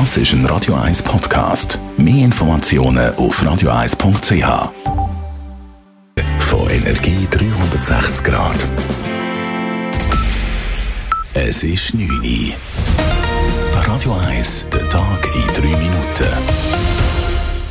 Das ist ein Radio 1 Podcast. Mehr Informationen auf radio1.ch. Von Energie 360 Grad. Es ist 9 Uhr. Radio 1, der Tag in 3 Minuten.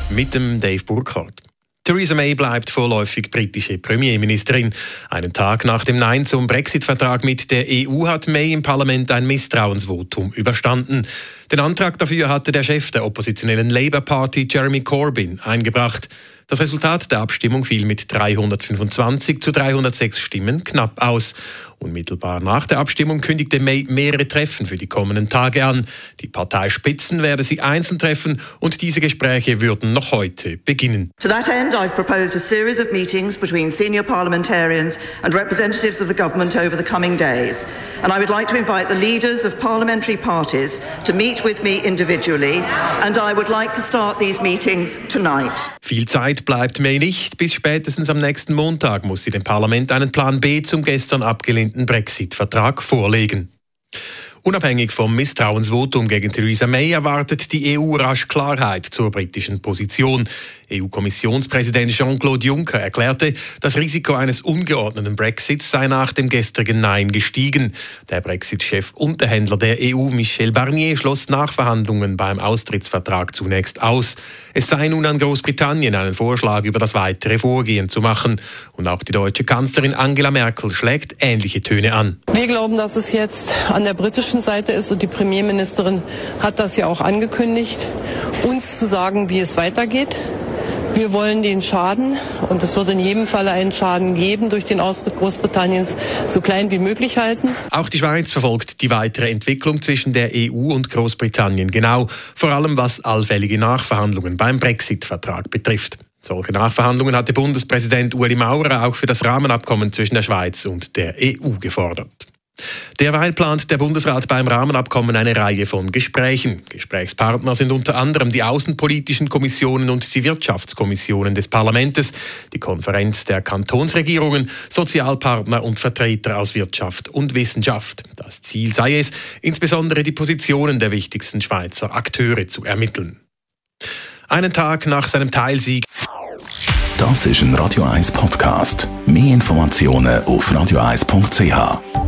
Mit dem Dave Burkhardt. Theresa May bleibt vorläufig britische Premierministerin. Einen Tag nach dem Nein zum Brexit-Vertrag mit der EU hat May im Parlament ein Misstrauensvotum überstanden. Den Antrag dafür hatte der Chef der oppositionellen Labour Party, Jeremy Corbyn, eingebracht. Das Resultat der Abstimmung fiel mit 325 zu 306 Stimmen knapp aus. Unmittelbar nach der Abstimmung kündigte May mehrere Treffen für die kommenden Tage an. Die Parteispitzen werde sie einzeln treffen und diese Gespräche würden noch heute beginnen. To that end, I've proposed a series of meetings between senior parliamentarians and representatives of the government over the coming days. And I would like to invite the leaders of parliamentary parties to meet with me individually and I would like to start these meetings tonight. Viel Zeit bleibt May nicht. Bis spätestens am nächsten Montag muss sie dem Parlament einen Plan B zum gestern abgelehnten Brexit-Vertrag vorlegen. Unabhängig vom Misstrauensvotum gegen Theresa May erwartet die EU rasch Klarheit zur britischen Position. EU-Kommissionspräsident Jean-Claude Juncker erklärte, das Risiko eines ungeordneten Brexits sei nach dem gestrigen Nein gestiegen. Der Brexit-Chef und der der EU, Michel Barnier, schloss Nachverhandlungen beim Austrittsvertrag zunächst aus. Es sei nun an Großbritannien, einen Vorschlag über das weitere Vorgehen zu machen. Und auch die deutsche Kanzlerin Angela Merkel schlägt ähnliche Töne an. Wir glauben, dass es jetzt an der britischen Seite ist und die Premierministerin hat das ja auch angekündigt, uns zu sagen, wie es weitergeht. Wir wollen den Schaden, und es wird in jedem Falle einen Schaden geben, durch den Austritt Großbritanniens so klein wie möglich halten. Auch die Schweiz verfolgt die weitere Entwicklung zwischen der EU und Großbritannien genau, vor allem was allfällige Nachverhandlungen beim Brexit-Vertrag betrifft. Solche Nachverhandlungen hatte Bundespräsident Ueli Maurer auch für das Rahmenabkommen zwischen der Schweiz und der EU gefordert. Derweil plant der Bundesrat beim Rahmenabkommen eine Reihe von Gesprächen. Gesprächspartner sind unter anderem die außenpolitischen Kommissionen und die Wirtschaftskommissionen des Parlaments, die Konferenz der Kantonsregierungen, Sozialpartner und Vertreter aus Wirtschaft und Wissenschaft. Das Ziel sei es, insbesondere die Positionen der wichtigsten Schweizer Akteure zu ermitteln. Einen Tag nach seinem Teilsieg. Das ist ein Radio 1 Podcast. Mehr Informationen auf radio1.ch.